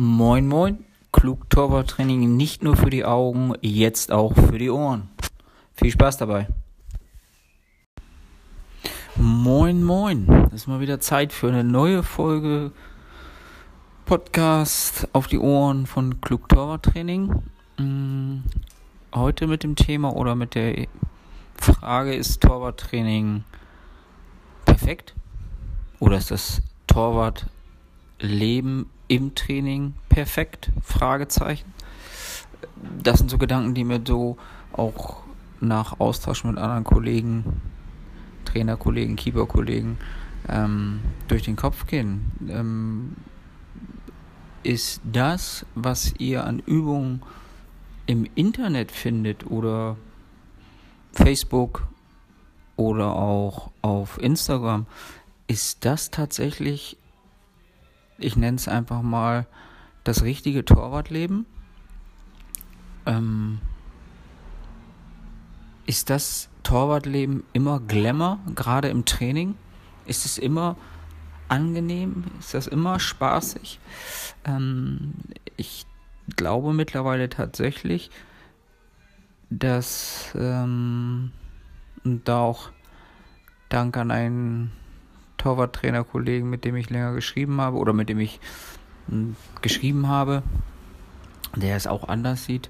Moin Moin, klug Torwarttraining nicht nur für die Augen, jetzt auch für die Ohren. Viel Spaß dabei. Moin Moin, es ist mal wieder Zeit für eine neue Folge Podcast auf die Ohren von klug Torwarttraining. Mm, heute mit dem Thema oder mit der Frage, ist Torwarttraining perfekt? Oder ist das Torwartleben im Training perfekt? Fragezeichen. Das sind so Gedanken, die mir so auch nach Austausch mit anderen Kollegen, Trainerkollegen, Keeperkollegen ähm, durch den Kopf gehen. Ähm, ist das, was ihr an Übungen im Internet findet oder Facebook oder auch auf Instagram, ist das tatsächlich ich nenne es einfach mal das richtige Torwartleben. Ähm, ist das Torwartleben immer Glamour, gerade im Training? Ist es immer angenehm? Ist das immer spaßig? Ähm, ich glaube mittlerweile tatsächlich, dass ähm, da auch Dank an einen Torwarttrainerkollegen, mit dem ich länger geschrieben habe oder mit dem ich hm, geschrieben habe, der es auch anders sieht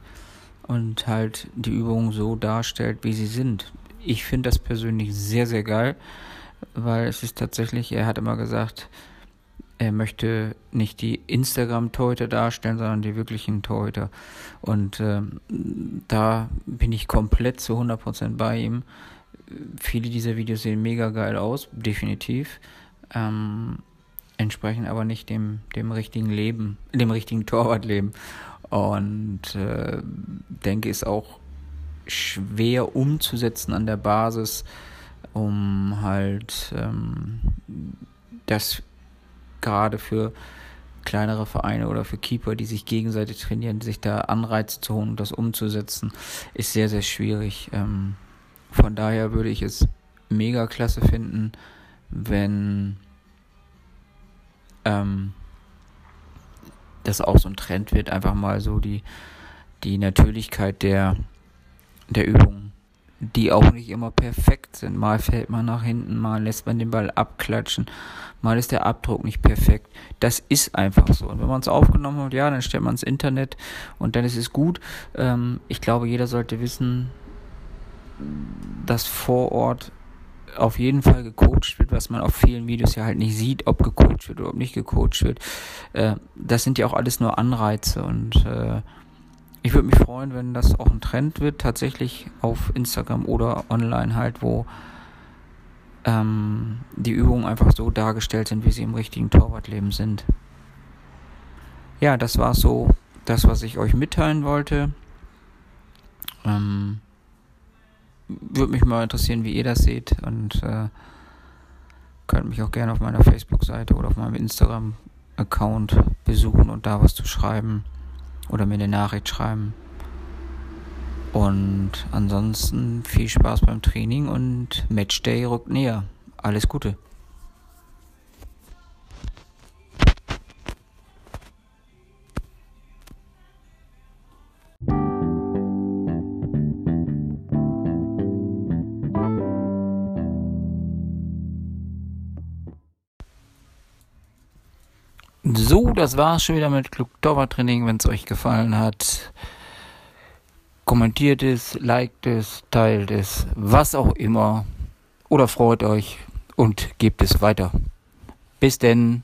und halt die Übungen so darstellt, wie sie sind. Ich finde das persönlich sehr, sehr geil, weil es ist tatsächlich, er hat immer gesagt, er möchte nicht die Instagram-Torhüter darstellen, sondern die wirklichen Torhüter. Und ähm, da bin ich komplett zu 100% bei ihm viele dieser Videos sehen mega geil aus, definitiv. Ähm, entsprechen aber nicht dem, dem richtigen Leben, dem richtigen Torwartleben. Und äh, denke, ist auch schwer umzusetzen an der Basis, um halt ähm, das gerade für kleinere Vereine oder für Keeper, die sich gegenseitig trainieren, sich da Anreize zu holen und das umzusetzen, ist sehr, sehr schwierig. Ähm, von daher würde ich es mega klasse finden, wenn ähm, das auch so ein Trend wird, einfach mal so die, die Natürlichkeit der, der Übungen, die auch nicht immer perfekt sind. Mal fällt man nach hinten, mal lässt man den Ball abklatschen, mal ist der Abdruck nicht perfekt. Das ist einfach so. Und wenn man es aufgenommen hat, ja, dann stellt man es Internet und dann ist es gut. Ähm, ich glaube, jeder sollte wissen, dass vor Ort auf jeden Fall gecoacht wird, was man auf vielen Videos ja halt nicht sieht, ob gecoacht wird oder ob nicht gecoacht wird. Äh, das sind ja auch alles nur Anreize und äh, ich würde mich freuen, wenn das auch ein Trend wird, tatsächlich auf Instagram oder online halt, wo ähm, die Übungen einfach so dargestellt sind, wie sie im richtigen Torwartleben sind. Ja, das war so das, was ich euch mitteilen wollte. Ähm, würde mich mal interessieren, wie ihr das seht und äh, könnt mich auch gerne auf meiner Facebook-Seite oder auf meinem Instagram-Account besuchen und da was zu schreiben oder mir eine Nachricht schreiben. Und ansonsten viel Spaß beim Training und Matchday rückt näher. Alles Gute. So, das war's schon wieder mit Klug Training. Wenn es euch gefallen hat, kommentiert es, liked es, teilt es, was auch immer. Oder freut euch und gebt es weiter. Bis denn.